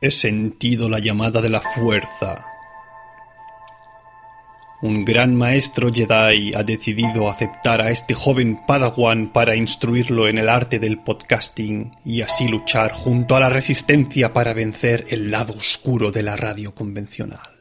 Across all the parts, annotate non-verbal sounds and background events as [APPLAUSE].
He sentido la llamada de la fuerza. Un gran maestro Jedi ha decidido aceptar a este joven Padawan para instruirlo en el arte del podcasting y así luchar junto a la resistencia para vencer el lado oscuro de la radio convencional.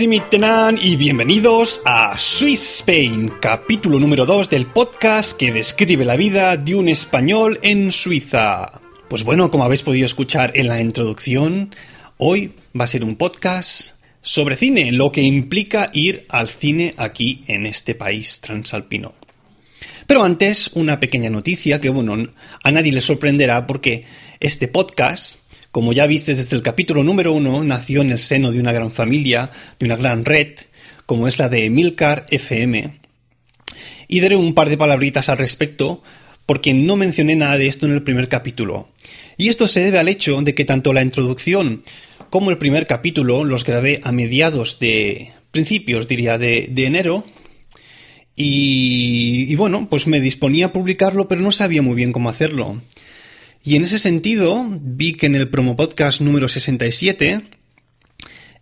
Y bienvenidos a Swiss Spain, capítulo número 2 del podcast que describe la vida de un español en Suiza. Pues bueno, como habéis podido escuchar en la introducción, hoy va a ser un podcast sobre cine, lo que implica ir al cine aquí en este país transalpino. Pero antes, una pequeña noticia que, bueno, a nadie le sorprenderá porque este podcast como ya viste desde el capítulo número uno, nació en el seno de una gran familia, de una gran red, como es la de Milcar FM. Y daré un par de palabritas al respecto, porque no mencioné nada de esto en el primer capítulo. Y esto se debe al hecho de que tanto la introducción como el primer capítulo los grabé a mediados de principios, diría, de, enero. Y, bueno, pues me disponía a publicarlo, pero no sabía muy bien cómo hacerlo. Y en ese sentido, vi que en el promo podcast número 67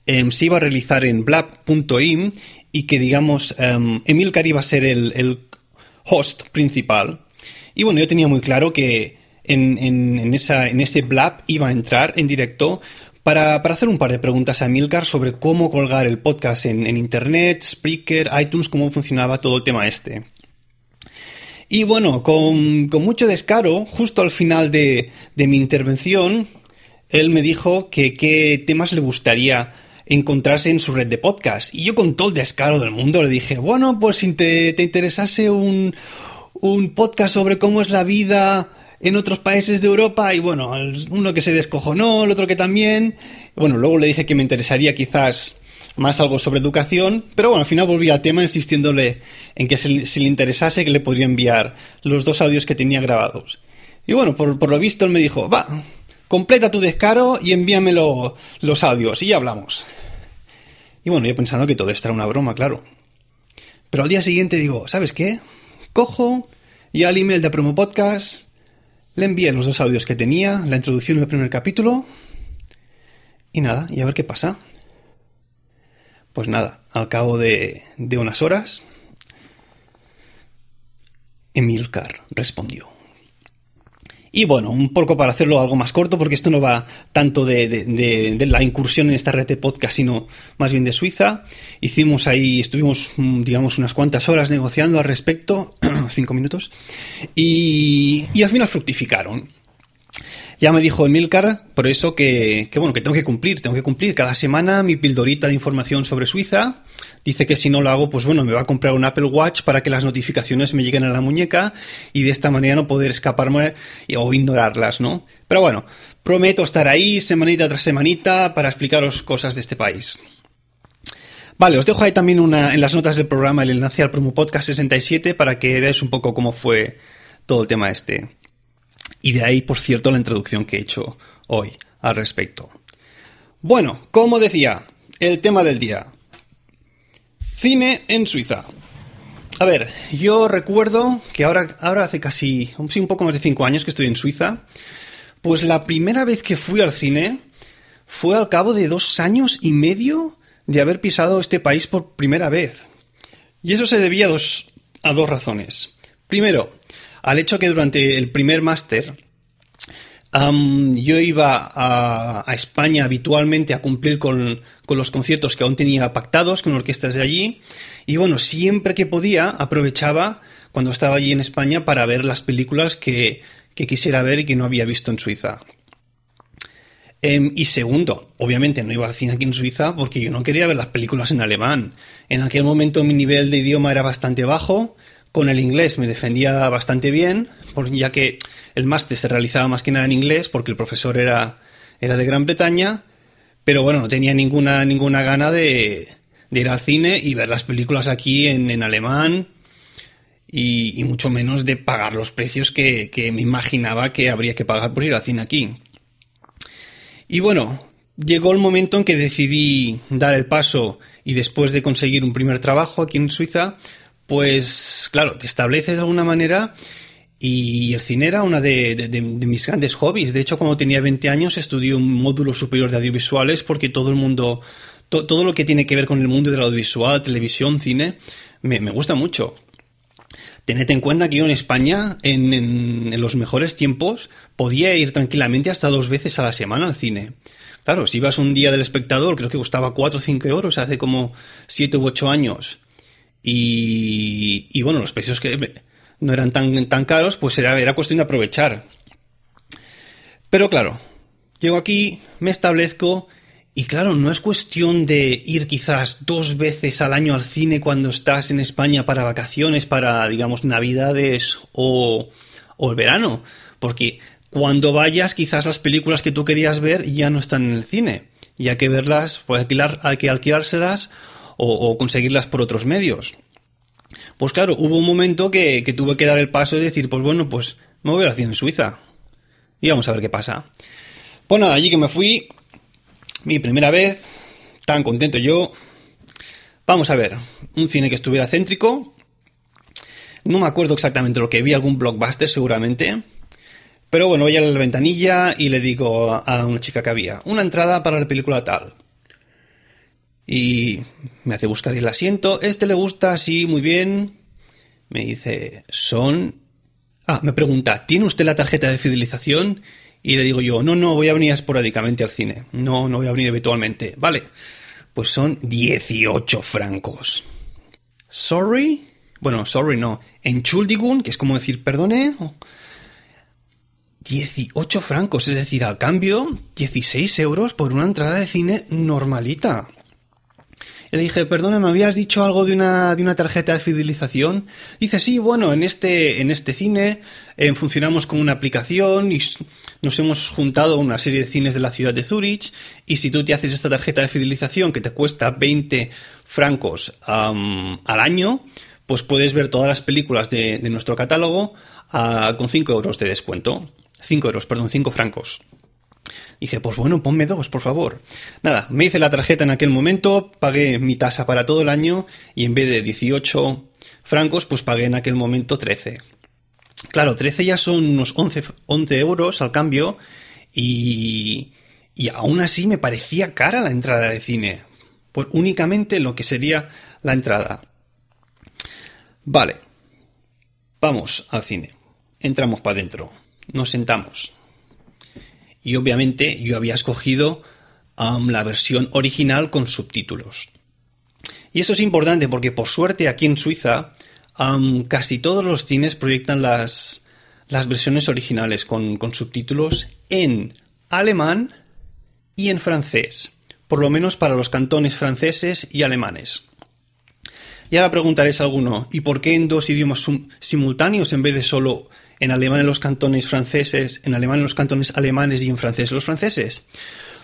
em, se iba a realizar en blab.im y que, digamos, um, Emilcar iba a ser el, host principal. Y bueno, yo tenía muy claro que en, en, esa, en ese blab iba a entrar en directo para, hacer un par de preguntas a Emilcar sobre cómo colgar el podcast en, en Internet, Spreaker, iTunes, cómo funcionaba todo el tema este. Y bueno, con, mucho descaro, justo al final de, mi intervención, él me dijo que qué temas le gustaría encontrarse en su red de podcast. Y yo con todo el descaro del mundo le dije, bueno, pues si te, te interesase un, un podcast sobre cómo es la vida en otros países de Europa y bueno, uno que se descojonó, el otro que también. Bueno, luego le dije que me interesaría quizás más algo sobre educación, pero bueno, al final volví al tema insistiéndole en que si, le interesase que le podría enviar los dos audios que tenía grabados. Y bueno, por, lo visto él me dijo, va, completa tu descaro y envíame los audios y ya hablamos. Y bueno, yo pensando que todo esto era una broma, claro. Pero al día siguiente digo, ¿sabes qué? Cojo y al email de Promo Podcast le envié los dos audios que tenía, la introducción del primer capítulo y nada, y a ver qué pasa. Pues nada, al cabo de, unas horas, Emilcar respondió. Y bueno, un poco para hacerlo algo más corto, porque esto no va tanto de, la incursión en esta red de podcast, sino más bien de Suiza. Hicimos ahí, estuvimos, mm, digamos, unas cuantas horas negociando al respecto, [CLEARS THROAT] cinco minutos, y, y al final fructificaron. Ya me dijo Emilcar, por eso que, bueno, que tengo que cumplir, tengo que cumplir cada semana mi pildorita de información sobre Suiza. Dice que si no lo hago, pues bueno, me va a comprar un Apple Watch para que las notificaciones me lleguen a la muñeca y de esta manera no poder escaparme o ignorarlas, ¿no? Pero bueno, prometo estar ahí semanita tras semanita para explicaros cosas de este país. Vale, os dejo ahí también una, en las notas del programa el enlace al promo podcast 67 para que veáis un poco cómo fue todo el tema este. Y de ahí, por cierto, la introducción que he hecho hoy al respecto. Bueno, como decía, el tema del día. Cine en Suiza. A ver, yo recuerdo que ahora, ahora hace casi, un poco más de cinco años que estoy en Suiza, pues la primera vez que fui al cine fue al cabo de dos años y medio de haber pisado este país por primera vez. Y eso se debía a dos, a dos razones. Primero, al hecho que durante el primer máster yo iba a, España habitualmente a cumplir con, los conciertos que aún tenía pactados con orquestas de allí. Y bueno, siempre que podía aprovechaba cuando estaba allí en España para ver las películas que, quisiera ver y que no había visto en Suiza. Em, y segundo, obviamente no iba al cine aquí en Suiza porque yo no quería ver las películas en alemán. En aquel momento mi nivel de idioma era bastante bajo con el inglés me defendía bastante bien, ya que el máster se realizaba más que nada en inglés, porque el profesor era, era de Gran Bretaña, pero bueno, no tenía ninguna, ninguna gana de, ir al cine y ver las películas aquí en, alemán. y, mucho menos de pagar los precios que, que, me imaginaba que habría que pagar por ir al cine aquí. Y bueno, llegó el momento en que decidí dar el paso y después de conseguir un primer trabajo aquí en Suiza, pues claro, te estableces de alguna manera y el cine era una de, mis grandes hobbies. De hecho, cuando tenía 20 años estudié un módulo superior de audiovisuales porque todo el mundo, todo lo que tiene que ver con el mundo del audiovisual, televisión, cine, me, gusta mucho. Tened en cuenta que yo en España, en, en, los mejores tiempos, podía ir tranquilamente hasta dos veces a la semana al cine. Claro, si ibas un día del espectador, creo que costaba 4 o 5 euros hace como 7 u 8 años. Y, y bueno, los precios que no eran tan, tan caros, pues era, era cuestión de aprovechar. Pero claro, llego aquí, me establezco y claro, no es cuestión de ir quizás dos veces al año al cine cuando estás en España para vacaciones, para, digamos, navidades o, o el verano. Porque cuando vayas, quizás las películas que tú querías ver ya no están en el cine. Y hay que verlas, pues alquilar, hay que alquilárselas o, conseguirlas por otros medios. Pues claro, hubo un momento que, tuve que dar el paso y decir, pues bueno, pues me voy a la cine en Suiza. Y vamos a ver qué pasa. Pues nada, allí que me fui, mi primera vez, tan contento yo. Vamos a ver, un cine que estuviera céntrico. No me acuerdo exactamente lo que vi, algún blockbuster seguramente. Pero bueno, voy a la ventanilla y le digo a una chica que había, una entrada para la película tal. Y me hace buscar el asiento. Este le gusta, sí, muy bien. Me dice, son... Ah, me pregunta, ¿tiene usted la tarjeta de fidelización? Y le digo yo, no, no, voy a venir esporádicamente al cine. No, no voy a venir habitualmente. Vale, pues son 18 francos. ¿Sorry? Bueno, sorry no. Entschuldigung, que es como decir perdone. 18 francos, es decir, al cambio, 16 euros por una entrada de cine normalita. Y le dije, perdona, ¿me habías dicho algo de una, de una tarjeta de fidelización? Dice, sí, bueno, en este, en este cine eh, funcionamos con una aplicación y nos hemos juntado una serie de cines de la ciudad de Zurich y si tú te haces esta tarjeta de fidelización que te cuesta 20 francos al año, pues puedes ver todas las películas de, nuestro catálogo ah, con 5 euros de descuento. 5 euros, perdón, 5 francos. Dije, pues bueno, ponme dos, por favor. Nada, me hice la tarjeta en aquel momento, pagué mi tasa para todo el año y en vez de 18 francos, pues pagué en aquel momento 13. Claro, 13 ya son unos 11, 11 euros al cambio y, y aún así me parecía cara la entrada de cine. Por únicamente lo que sería la entrada. Vale, vamos al cine. Entramos para adentro. Nos sentamos y obviamente yo había escogido um, la versión original con subtítulos. Y esto es importante porque por suerte aquí en Suiza um, casi todos los cines proyectan las, las versiones originales con, con subtítulos en alemán y en francés, por lo menos para los cantones franceses y alemanes. Y ahora preguntaréis a alguno, ¿y por qué en dos idiomas simultáneos en vez de solo en alemán en los cantones franceses, en alemán en los cantones alemanes y en francés los franceses?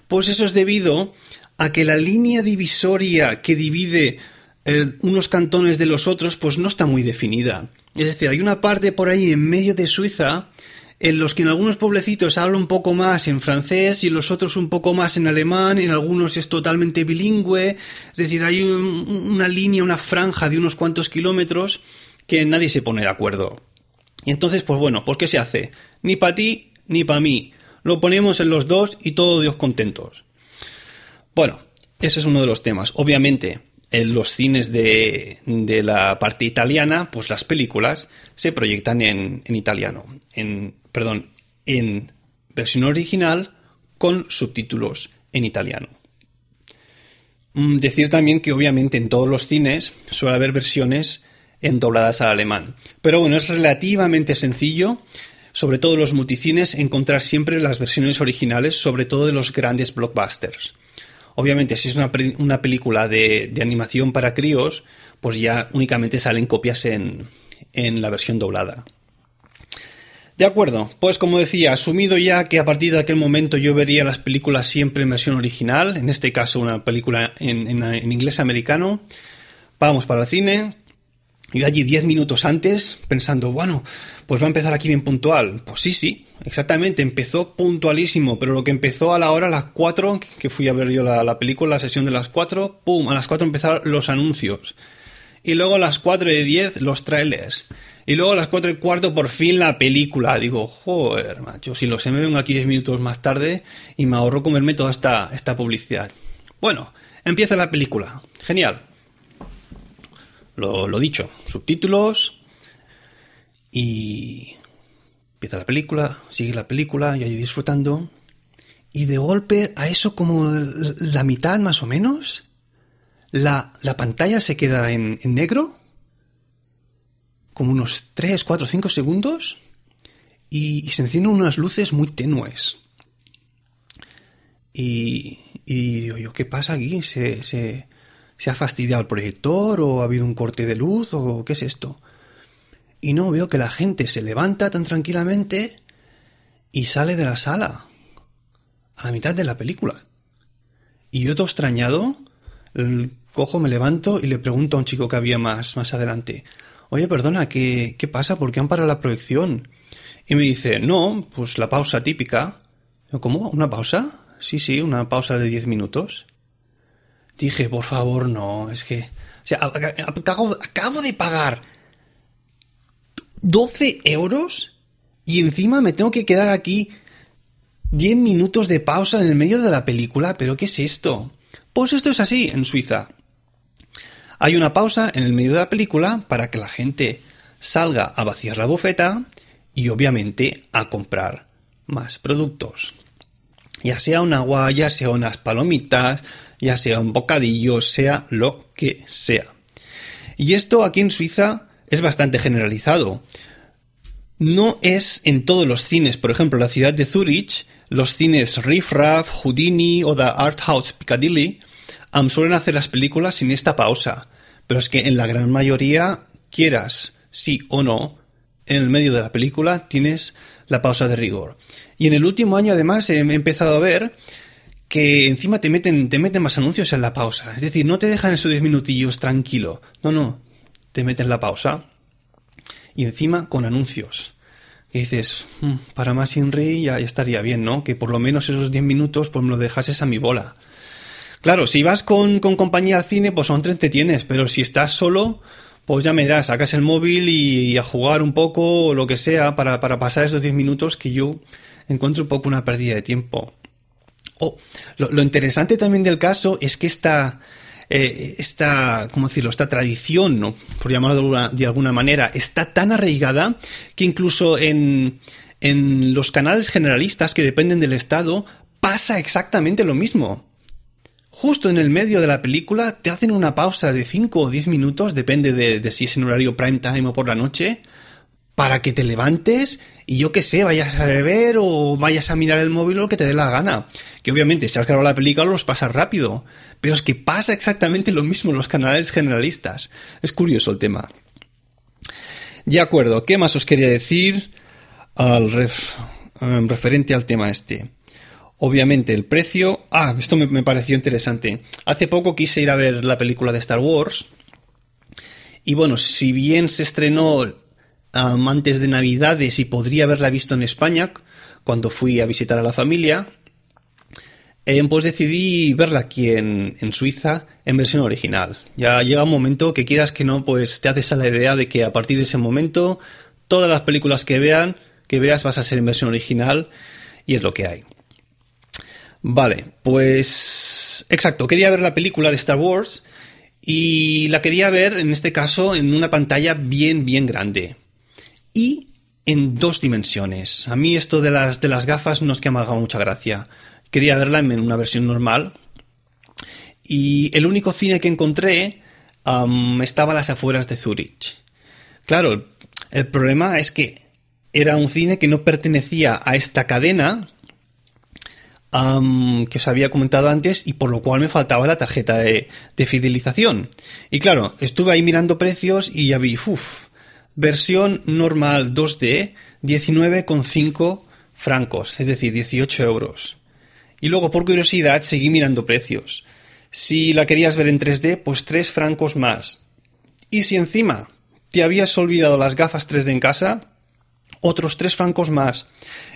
Pues eso es debido a que la línea divisoria que divide eh, unos cantones de los otros pues no está muy definida. Es decir, hay una parte por ahí en medio de Suiza en los que en algunos pueblecitos habla un poco más en francés y en los otros un poco más en alemán, en algunos es totalmente bilingüe, es decir, hay una línea, una franja de unos cuantos kilómetros que nadie se pone de acuerdo. Y entonces, pues bueno, ¿por qué se hace? Ni para ti ni para mí. Lo ponemos en los dos y todos Dios contentos. Bueno, ese es uno de los temas. Obviamente, en los cines de, de la parte italiana, pues las películas se proyectan en, en italiano. En, perdón, en versión original con subtítulos en italiano. Mm, decir también que obviamente en todos los cines suele haber versiones en dobladas al alemán. Pero bueno, es relativamente sencillo, sobre todo los multicines, encontrar siempre las versiones originales, sobre todo de los grandes blockbusters. Obviamente, si es una, película de, animación para críos, pues ya únicamente salen copias en, en la versión doblada. De acuerdo, pues como decía, asumido ya que a partir de aquel momento yo vería las películas siempre en versión original, en este caso una película en, en inglés americano, vamos para el cine, Yo allí 10 minutos antes pensando, bueno, pues va a empezar aquí bien puntual. Pues sí, sí, exactamente, empezó puntualísimo, pero lo que empezó a la hora, a las 4, que fui a ver yo la, película, la sesión de las 4, ¡pum! A las 4 empezaron los anuncios. Y luego a las 4 y 10 los trailers. Y luego a las 4 y cuarto por fin la película. Digo, joder, macho, si lo sé me vengo aquí 10 minutos más tarde y me ahorro comerme toda esta, esta publicidad. Bueno, empieza la película. Genial. Lo, lo dicho, subtítulos y empieza la película, sigue la película, yo ahí disfrutando y de golpe a eso como la mitad más o menos, la, la pantalla se queda en, en, negro, como unos 3, 4, 5 segundos y, se encienden unas luces muy tenues. Y, y digo yo, ¿qué pasa aquí? ¿Se, se, ¿Se ha fastidiado el proyector o ha habido un corte de luz o qué es esto? Y no veo que la gente se levanta tan tranquilamente y sale de la sala a la mitad de la película. Y yo todo extrañado, cojo, me levanto y le pregunto a un chico que había más, más adelante, oye, perdona, ¿qué, ¿qué pasa? ¿Por qué han parado la proyección? Y me dice, no, pues la pausa típica. ¿Cómo? ¿Una pausa? Sí, sí, una pausa de 10 minutos. Dije, por favor, no, es que... O sea, acabo, de pagar 12 euros y encima me tengo que quedar aquí 10 minutos de pausa en el medio de la película. ¿Pero qué es esto? Pues esto es así en Suiza. Hay una pausa en el medio de la película para que la gente salga a vaciar la bufeta y obviamente a comprar más productos. Ya sea un agua, ya sea unas palomitas, ya sea un bocadillo, sea lo que sea. Y esto aquí en Suiza es bastante generalizado. No es en todos los cines, por ejemplo, la ciudad de Zurich, los cines Riff Raff, Houdini o The Art House Piccadilly suelen hacer las películas sin esta pausa. Pero es que en la gran mayoría, quieras sí o no, en el medio de la película tienes la pausa de rigor. Y en el último año, además, he empezado a ver que encima te meten, te meten más anuncios en la pausa. Es decir, no te dejan esos 10 minutillos tranquilo. No, no. Te meten la pausa. Y encima con anuncios. Que dices, mm, para más Inri ya, ya estaría bien, ¿no? Que por lo menos esos 10 minutos pues me lo dejases a mi bola. Claro, si vas con, compañía al cine, pues son te entretienes, pero si estás solo, pues ya me dirás, sacas el móvil y, a jugar un poco o lo que sea para, para pasar esos 10 minutos que yo encuentro un poco una pérdida de tiempo. Oh, lo, interesante también del caso es que esta, eh, esta, ¿cómo decirlo? Esta tradición, ¿no? por llamarlo de alguna, manera, está tan arraigada que incluso en, en los canales generalistas que dependen del Estado pasa exactamente lo mismo. Justo en el medio de la película te hacen una pausa de 5 o 10 minutos, depende de, de si es en horario prime time o por la noche, para que te levantes y yo qué sé, vayas a beber o vayas a mirar el móvil o lo que te dé la gana. Que obviamente si has grabado la película los pasas rápido, pero es que pasa exactamente lo mismo en los canales generalistas. Es curioso el tema. De acuerdo, ¿qué más os quería decir al em, referente al tema este? Obviamente el precio... Ah, esto me, me pareció interesante. Hace poco quise ir a ver la película de Star Wars. Y bueno, si bien se estrenó antes de Navidades y podría haberla visto en España cuando fui a visitar a la familia, eh, pues decidí verla aquí en, Suiza en versión original. Ya llega un momento que quieras que no, pues te haces a la idea de que a partir de ese momento todas las películas que vean, que veas vas a ser en versión original y es lo que hay. Vale, pues exacto, quería ver la película de Star Wars y la quería ver en este caso en una pantalla bien bien grande y en dos dimensiones. A mí esto de las, de las gafas no es que me haga mucha gracia. Quería verla en una versión normal. Y el único cine que encontré estaba a las afueras de Zurich. Claro, el problema es que era un cine que no pertenecía a esta cadena que os había comentado antes y por lo cual me faltaba la tarjeta de, de fidelización. Y claro, estuve ahí mirando precios y ya vi, uff, Versión normal 2D, 19,5 francos, es decir, 18 euros. Y luego, por curiosidad, seguí mirando precios. Si la querías ver en 3D, pues 3 francos más. Y si encima te habías olvidado las gafas 3D en casa, otros 3 francos más.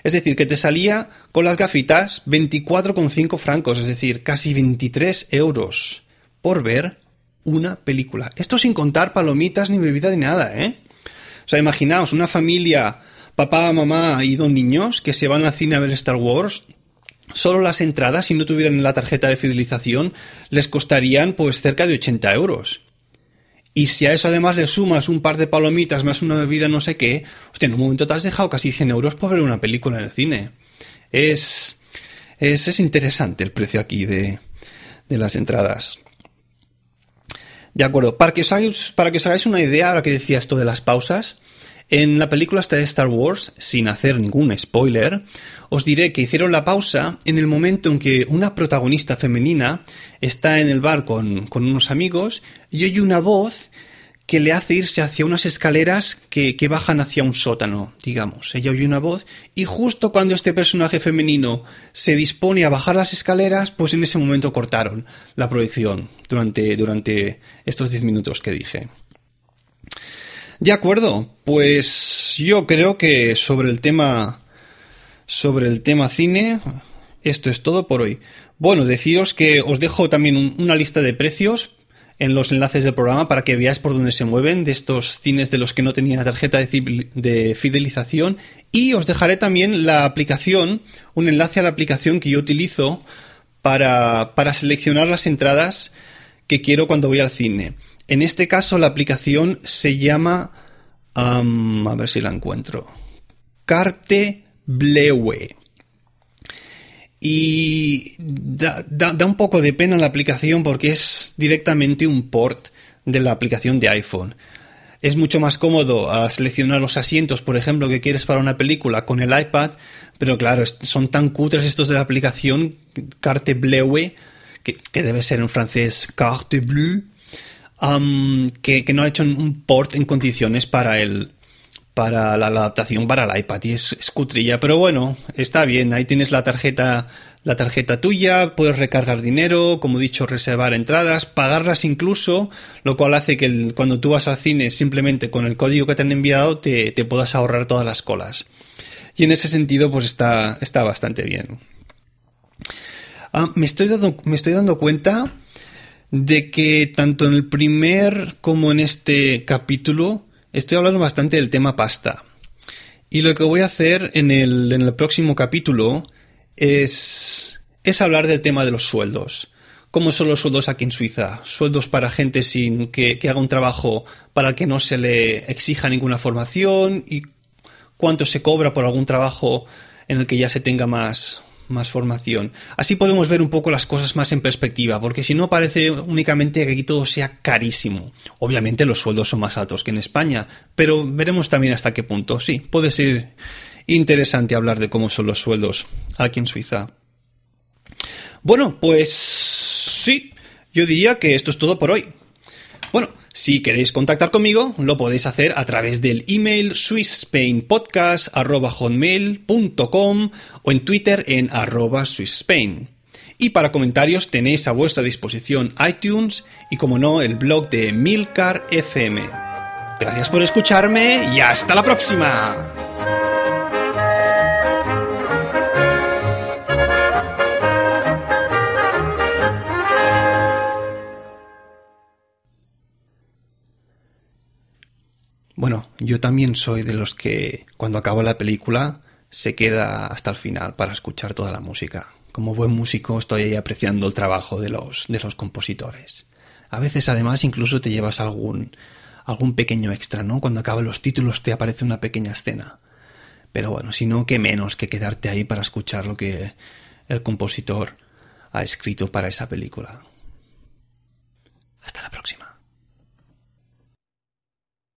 Es decir, que te salía con las gafitas 24,5 francos, es decir, casi 23 euros por ver una película. Esto sin contar palomitas ni bebida ni nada, ¿eh? O sea, imaginaos una familia, papá, mamá y dos niños que se van al cine a ver Star Wars. Solo las entradas, si no tuvieran la tarjeta de fidelización, les costarían pues cerca de 80 euros. Y si a eso además le sumas un par de palomitas más una bebida no sé qué, hostia, en un momento te has dejado casi 100 euros por ver una película en el cine. Es, es, es interesante el precio aquí de, de las entradas. De acuerdo, para que, os hagáis, para que os hagáis una idea, ahora que decía esto de las pausas, en la película de Star Wars, sin hacer ningún spoiler, os diré que hicieron la pausa en el momento en que una protagonista femenina está en el bar con, con unos amigos y oye una voz que le hace irse hacia unas escaleras que, que, bajan hacia un sótano, digamos. Ella oye una voz y justo cuando este personaje femenino se dispone a bajar las escaleras, pues en ese momento cortaron la proyección durante, durante estos 10 minutos que dije. De acuerdo, pues yo creo que sobre el tema sobre el tema cine esto es todo por hoy. Bueno, deciros que os dejo también un, una lista de precios en los enlaces del programa para que veáis por dónde se mueven de estos cines de los que no tenía tarjeta de, de fidelización y os dejaré también la aplicación, un enlace a la aplicación que yo utilizo para, para seleccionar las entradas que quiero cuando voy al cine. En este caso la aplicación se llama... A ver si la encuentro. Carte Bleue. Y da, da, da, un poco de pena la aplicación porque es directamente un port de la aplicación de iPhone. Es mucho más cómodo a seleccionar los asientos, por ejemplo, que quieres para una película con el iPad, pero claro, son tan cutres estos de la aplicación Carte Bleue, que, que debe ser en francés Carte Bleue, que, que, no ha hecho un port en condiciones para el para la, adaptación para el iPad y es, cutrilla, pero bueno, está bien, ahí tienes la tarjeta la tarjeta tuya, puedes recargar dinero, como he dicho, reservar entradas, pagarlas incluso, lo cual hace que cuando tú vas al cine simplemente con el código que te han enviado te, te puedas ahorrar todas las colas. Y en ese sentido, pues está, está bastante bien. Ah, me, estoy dando, me estoy dando cuenta de que tanto en el primer como en este capítulo estoy hablando bastante del tema pasta. Y lo que voy a hacer en el, en el próximo capítulo es, es hablar del tema de los sueldos. ¿Cómo son los sueldos aquí en Suiza? Sueldos para gente sin que, que haga un trabajo para el que no se le exija ninguna formación y cuánto se cobra por algún trabajo en el que ya se tenga más, más formación. Así podemos ver un poco las cosas más en perspectiva, porque si no parece únicamente que aquí todo sea carísimo. Obviamente los sueldos son más altos que en España, pero veremos también hasta qué punto. Sí, puede ser interesante hablar de cómo son los sueldos aquí en Suiza. Bueno, pues sí, yo diría que esto es todo por hoy. Bueno, si queréis contactar conmigo, lo podéis hacer a través del email swissspainpodcast.com o en Twitter en arroba swissspain. Y para comentarios tenéis a vuestra disposición iTunes y como no el blog de Milcar FM. Gracias por escucharme y hasta la próxima. Bueno, yo también soy de los que cuando acaba la película se queda hasta el final para escuchar toda la música. Como buen músico estoy ahí apreciando el trabajo de los, de los compositores. A veces además incluso te llevas algún, algún pequeño extra, ¿no? Cuando acaban los títulos te aparece una pequeña escena. Pero bueno, si no, qué menos que quedarte ahí para escuchar lo que el compositor ha escrito para esa película. Hasta la próxima.